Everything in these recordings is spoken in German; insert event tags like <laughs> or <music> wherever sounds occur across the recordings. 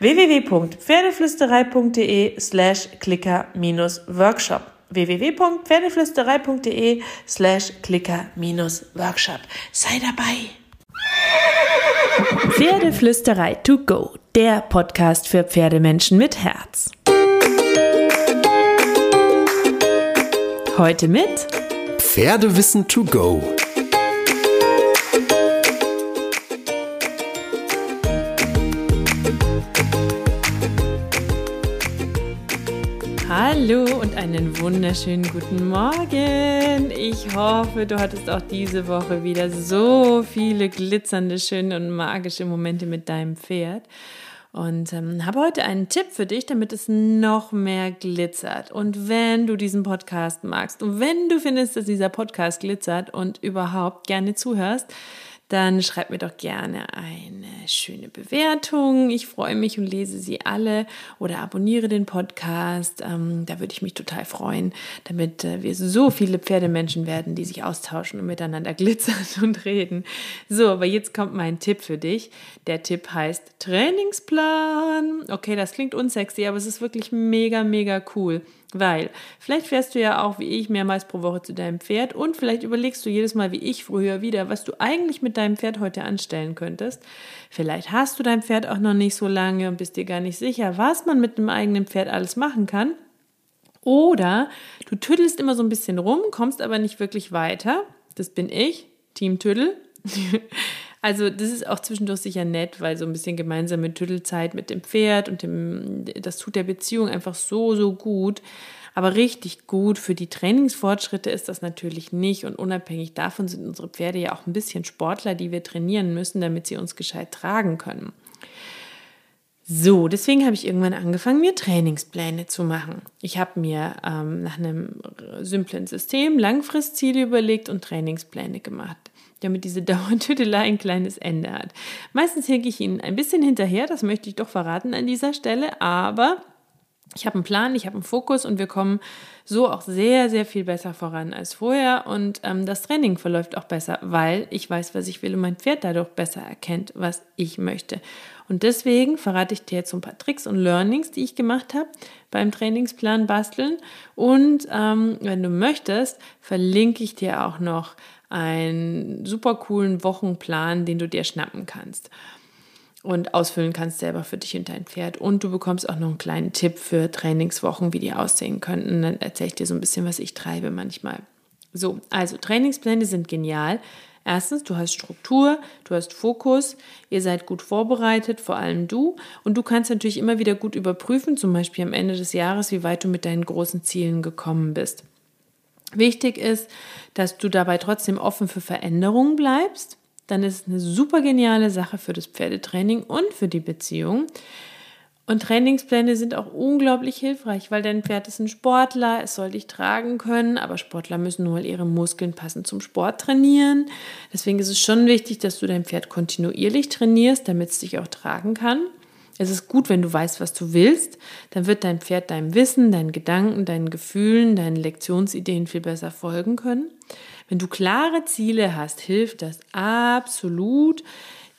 www.pferdeflüsterei.de slash clicker-workshop www.pferdeflüsterei.de slash clicker-workshop Sei dabei! Pferdeflüsterei to go, der Podcast für Pferdemenschen mit Herz. Heute mit Pferdewissen to go Hallo und einen wunderschönen guten Morgen. Ich hoffe, du hattest auch diese Woche wieder so viele glitzernde, schöne und magische Momente mit deinem Pferd. Und ähm, habe heute einen Tipp für dich, damit es noch mehr glitzert. Und wenn du diesen Podcast magst und wenn du findest, dass dieser Podcast glitzert und überhaupt gerne zuhörst, dann schreib mir doch gerne eine schöne Bewertung. Ich freue mich und lese sie alle oder abonniere den Podcast. Ähm, da würde ich mich total freuen, damit äh, wir so viele Pferdemenschen werden, die sich austauschen und miteinander <laughs> glitzern und reden. So, aber jetzt kommt mein Tipp für dich. Der Tipp heißt Trainingsplan. Okay, das klingt unsexy, aber es ist wirklich mega, mega cool. Weil vielleicht fährst du ja auch wie ich mehrmals pro Woche zu deinem Pferd und vielleicht überlegst du jedes Mal wie ich früher wieder, was du eigentlich mit deinem Pferd heute anstellen könntest. Vielleicht hast du dein Pferd auch noch nicht so lange und bist dir gar nicht sicher, was man mit dem eigenen Pferd alles machen kann. Oder du tüddelst immer so ein bisschen rum, kommst aber nicht wirklich weiter. Das bin ich, Team Tüddel. <laughs> Also das ist auch zwischendurch sicher nett, weil so ein bisschen gemeinsame Tüttelzeit mit dem Pferd und dem, das tut der Beziehung einfach so, so gut. Aber richtig gut für die Trainingsfortschritte ist das natürlich nicht. Und unabhängig davon sind unsere Pferde ja auch ein bisschen Sportler, die wir trainieren müssen, damit sie uns gescheit tragen können. So, deswegen habe ich irgendwann angefangen, mir Trainingspläne zu machen. Ich habe mir ähm, nach einem simplen System Langfristziele überlegt und Trainingspläne gemacht damit diese <laughs> Dauertüdelei ein kleines Ende hat. Meistens hinke ich Ihnen ein bisschen hinterher, das möchte ich doch verraten an dieser Stelle, aber ich habe einen Plan, ich habe einen Fokus und wir kommen so auch sehr, sehr viel besser voran als vorher. Und ähm, das Training verläuft auch besser, weil ich weiß, was ich will und mein Pferd dadurch besser erkennt, was ich möchte. Und deswegen verrate ich dir jetzt so ein paar Tricks und Learnings, die ich gemacht habe beim Trainingsplan basteln. Und ähm, wenn du möchtest, verlinke ich dir auch noch einen super coolen Wochenplan, den du dir schnappen kannst und ausfüllen kannst selber für dich und dein Pferd. Und du bekommst auch noch einen kleinen Tipp für Trainingswochen, wie die aussehen könnten. Dann erzähle ich dir so ein bisschen, was ich treibe manchmal. So, also Trainingspläne sind genial. Erstens, du hast Struktur, du hast Fokus, ihr seid gut vorbereitet, vor allem du. Und du kannst natürlich immer wieder gut überprüfen, zum Beispiel am Ende des Jahres, wie weit du mit deinen großen Zielen gekommen bist. Wichtig ist, dass du dabei trotzdem offen für Veränderungen bleibst. Dann ist es eine super geniale Sache für das Pferdetraining und für die Beziehung. Und Trainingspläne sind auch unglaublich hilfreich, weil dein Pferd ist ein Sportler, es soll dich tragen können, aber Sportler müssen nur ihre Muskeln passend zum Sport trainieren. Deswegen ist es schon wichtig, dass du dein Pferd kontinuierlich trainierst, damit es dich auch tragen kann. Es ist gut, wenn du weißt, was du willst, dann wird dein Pferd deinem Wissen, deinen Gedanken, deinen Gefühlen, deinen Lektionsideen viel besser folgen können. Wenn du klare Ziele hast, hilft das absolut,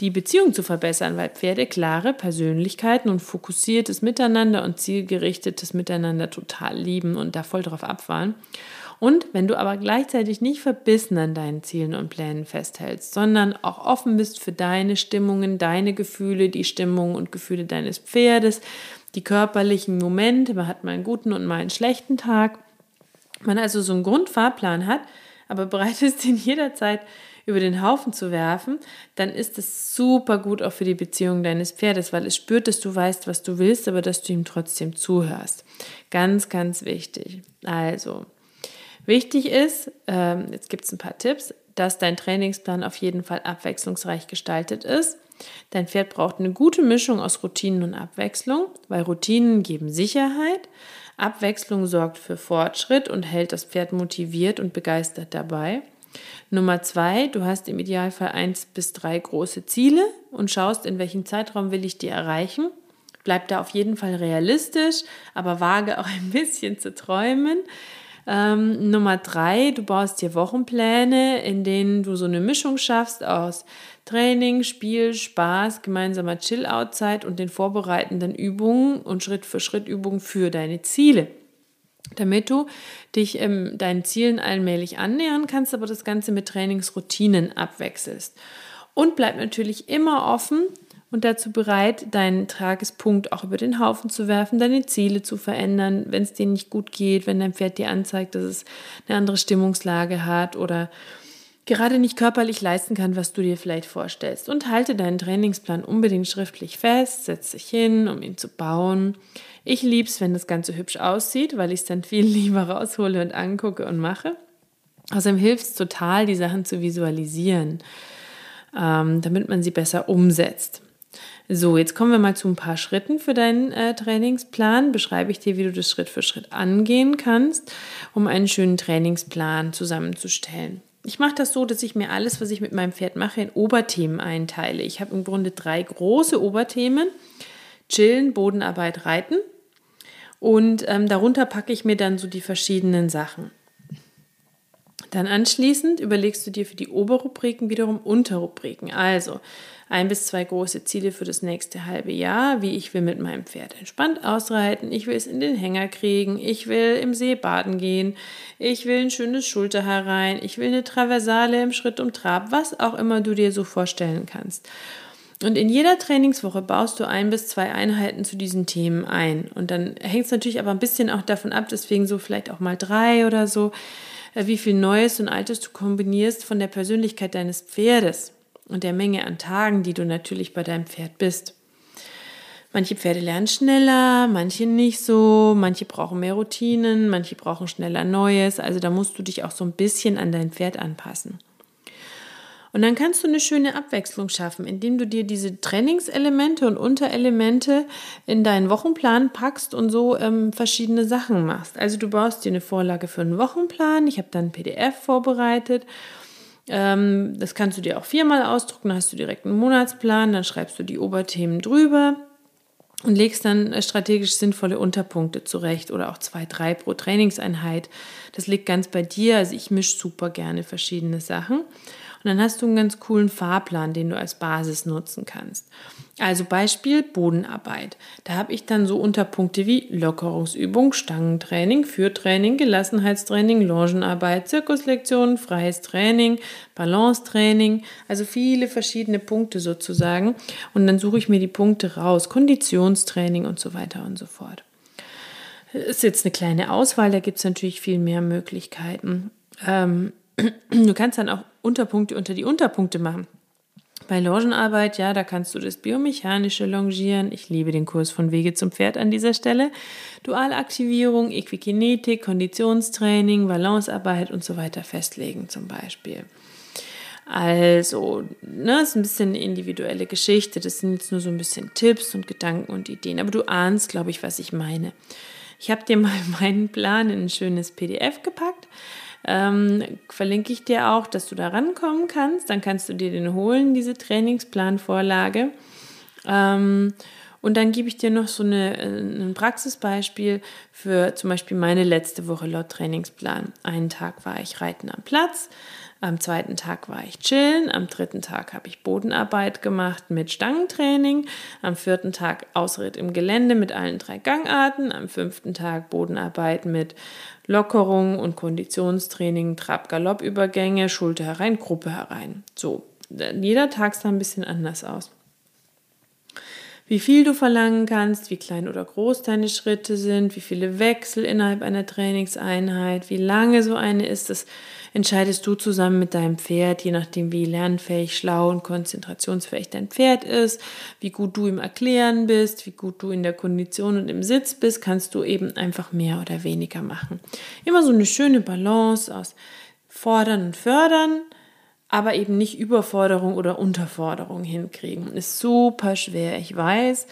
die Beziehung zu verbessern, weil Pferde klare Persönlichkeiten und fokussiertes Miteinander und zielgerichtetes Miteinander total lieben und da voll drauf abfahren. Und wenn du aber gleichzeitig nicht verbissen an deinen Zielen und Plänen festhältst, sondern auch offen bist für deine Stimmungen, deine Gefühle, die Stimmungen und Gefühle deines Pferdes, die körperlichen Momente, man hat mal einen guten und mal einen schlechten Tag, man also so einen Grundfahrplan hat, aber bereit ist, <laughs> ihn jederzeit über den Haufen zu werfen, dann ist es super gut auch für die Beziehung deines Pferdes, weil es spürt, dass du weißt, was du willst, aber dass du ihm trotzdem zuhörst. Ganz, ganz wichtig. Also, Wichtig ist, ähm, jetzt gibt es ein paar Tipps, dass dein Trainingsplan auf jeden Fall abwechslungsreich gestaltet ist. Dein Pferd braucht eine gute Mischung aus Routinen und Abwechslung, weil Routinen geben Sicherheit, Abwechslung sorgt für Fortschritt und hält das Pferd motiviert und begeistert dabei. Nummer zwei, du hast im Idealfall eins bis drei große Ziele und schaust, in welchem Zeitraum will ich die erreichen. Bleib da auf jeden Fall realistisch, aber wage auch ein bisschen zu träumen. Ähm, Nummer drei, du baust dir Wochenpläne, in denen du so eine Mischung schaffst aus Training, Spiel, Spaß, gemeinsamer Chill-Out-Zeit und den vorbereitenden Übungen und Schritt für Schritt Übungen für deine Ziele. Damit du dich ähm, deinen Zielen allmählich annähern kannst, aber das Ganze mit Trainingsroutinen abwechselst. Und bleib natürlich immer offen und dazu bereit, deinen Tagespunkt auch über den Haufen zu werfen, deine Ziele zu verändern, wenn es dir nicht gut geht, wenn dein Pferd dir anzeigt, dass es eine andere Stimmungslage hat oder gerade nicht körperlich leisten kann, was du dir vielleicht vorstellst. Und halte deinen Trainingsplan unbedingt schriftlich fest, setz dich hin, um ihn zu bauen. Ich liebe es, wenn das Ganze hübsch aussieht, weil ich es dann viel <laughs> lieber raushole und angucke und mache. Außerdem hilft es total, die Sachen zu visualisieren, ähm, damit man sie besser umsetzt. So, jetzt kommen wir mal zu ein paar Schritten für deinen äh, Trainingsplan. Beschreibe ich dir, wie du das Schritt für Schritt angehen kannst, um einen schönen Trainingsplan zusammenzustellen. Ich mache das so, dass ich mir alles, was ich mit meinem Pferd mache, in Oberthemen einteile. Ich habe im Grunde drei große Oberthemen. Chillen, Bodenarbeit, Reiten. Und ähm, darunter packe ich mir dann so die verschiedenen Sachen. Dann anschließend überlegst du dir für die Oberrubriken wiederum Unterrubriken. Also ein bis zwei große Ziele für das nächste halbe Jahr, wie ich will mit meinem Pferd entspannt ausreiten, ich will es in den Hänger kriegen, ich will im See baden gehen, ich will ein schönes Schulterhaar rein, ich will eine Traversale im Schritt um Trab, was auch immer du dir so vorstellen kannst. Und in jeder Trainingswoche baust du ein bis zwei Einheiten zu diesen Themen ein. Und dann hängt es natürlich aber ein bisschen auch davon ab, deswegen so vielleicht auch mal drei oder so, äh, wie viel Neues und Altes du kombinierst von der Persönlichkeit deines Pferdes und der Menge an Tagen, die du natürlich bei deinem Pferd bist. Manche Pferde lernen schneller, manche nicht so, manche brauchen mehr Routinen, manche brauchen schneller Neues. Also da musst du dich auch so ein bisschen an dein Pferd anpassen. Und dann kannst du eine schöne Abwechslung schaffen, indem du dir diese Trainingselemente und Unterelemente in deinen Wochenplan packst und so ähm, verschiedene Sachen machst. Also du baust dir eine Vorlage für einen Wochenplan. Ich habe dann ein PDF vorbereitet ähm, das kannst du dir auch viermal ausdrucken, dann hast du direkt einen Monatsplan, dann schreibst du die Oberthemen drüber und legst dann äh, strategisch sinnvolle Unterpunkte zurecht oder auch zwei, drei pro Trainingseinheit. Das liegt ganz bei dir. Also ich mische super gerne verschiedene Sachen. Und dann hast du einen ganz coolen Fahrplan, den du als Basis nutzen kannst. Also Beispiel Bodenarbeit. Da habe ich dann so Unterpunkte wie Lockerungsübung, Stangentraining, Führtraining, Gelassenheitstraining, Longenarbeit, Zirkuslektionen, freies Training, Balancetraining, also viele verschiedene Punkte sozusagen. Und dann suche ich mir die Punkte raus, Konditionstraining und so weiter und so fort. Ist jetzt eine kleine Auswahl, da gibt es natürlich viel mehr Möglichkeiten. Ähm, du kannst dann auch Unterpunkte unter die Unterpunkte machen. Bei Longenarbeit, ja, da kannst du das biomechanische Longieren. Ich liebe den Kurs von Wege zum Pferd an dieser Stelle. Dualaktivierung, Equikinetik, Konditionstraining, Balancearbeit und so weiter festlegen zum Beispiel. Also, ne, ist ein bisschen eine individuelle Geschichte. Das sind jetzt nur so ein bisschen Tipps und Gedanken und Ideen. Aber du ahnst, glaube ich, was ich meine. Ich habe dir mal <laughs> meinen Plan in ein schönes PDF gepackt ähm, verlinke ich dir auch, dass du da rankommen kannst. Dann kannst du dir den holen, diese Trainingsplanvorlage. Ähm, und dann gebe ich dir noch so eine, äh, ein Praxisbeispiel für zum Beispiel meine letzte Woche laut Trainingsplan. Einen Tag war ich reiten am Platz, am zweiten Tag war ich chillen, am dritten Tag habe ich Bodenarbeit gemacht mit Stangentraining, am vierten Tag Ausritt im Gelände mit allen drei Gangarten, am fünften Tag Bodenarbeit mit Lockerung und Konditionstraining, Trab-Galopp-Übergänge, Schulter herein, Gruppe herein. So, jeder Tag sah ein bisschen anders aus wie viel du verlangen kannst, wie klein oder groß deine Schritte sind, wie viele Wechsel innerhalb einer Trainingseinheit, wie lange so eine ist. Das entscheidest du zusammen mit deinem Pferd, je nachdem wie lernfähig, schlau und konzentrationsfähig dein Pferd ist, wie gut du im Erklären bist, wie gut du in der Kondition und im Sitz bist, kannst du eben einfach mehr oder weniger machen. Immer so eine schöne Balance aus Fordern und Fördern, aber eben nicht Überforderung oder Unterforderung hinkriegen. Ist super schwer, ich weiß.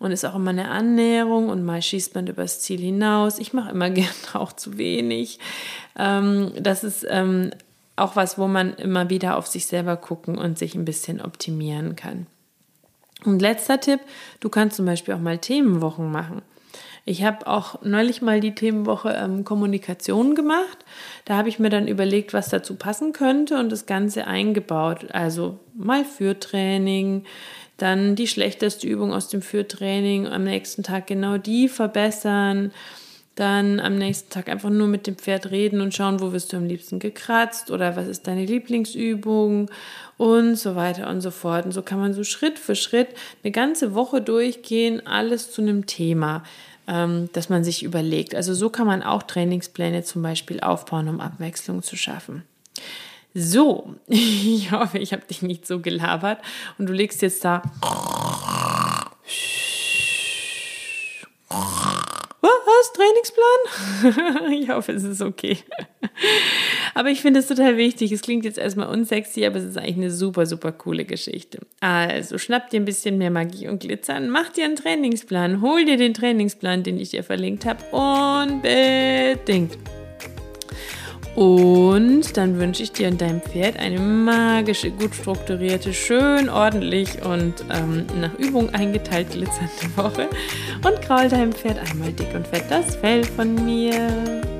Und ist auch immer eine Annäherung und mal schießt man übers Ziel hinaus. Ich mache immer <laughs> gerne auch zu wenig. Ähm, das ist ähm, auch was, wo man immer wieder auf sich selber gucken und sich ein bisschen optimieren kann. Und letzter Tipp, du kannst zum Beispiel auch mal Themenwochen machen. Ich habe auch neulich mal die Themenwoche ähm, Kommunikation gemacht. Da habe ich mir dann überlegt, was dazu passen könnte und das Ganze eingebaut. Also mal für Training, dann die schlechteste Übung aus dem Führtraining, am nächsten Tag genau die verbessern, dann am nächsten Tag einfach nur mit dem Pferd reden und schauen, wo wirst du am liebsten gekratzt oder was ist deine Lieblingsübung und so weiter und so fort. Und so kann man so Schritt für Schritt eine ganze Woche durchgehen, alles zu einem Thema ähm, dass man sich überlegt. Also so kann man auch Trainingspläne zum Beispiel aufbauen, um Abwechslung zu schaffen. So, <laughs> ich hoffe, ich habe dich nicht so gelabert und du legst jetzt da. <laughs> Was? Trainingsplan? <laughs> ich hoffe, es ist okay. Aber ich finde es total wichtig. Es klingt jetzt erstmal unsexy, aber es ist eigentlich eine super, super coole Geschichte. Also schnapp dir ein bisschen mehr Magie und Glitzer an, mach dir einen Trainingsplan, hol dir den Trainingsplan, den ich dir verlinkt habe. Unbedingt. Und dann wünsche ich dir und deinem Pferd eine magische, gut strukturierte, schön ordentlich und ähm, nach Übung eingeteilt glitzernde Woche. Und kraul deinem Pferd einmal dick und fett das Fell von mir.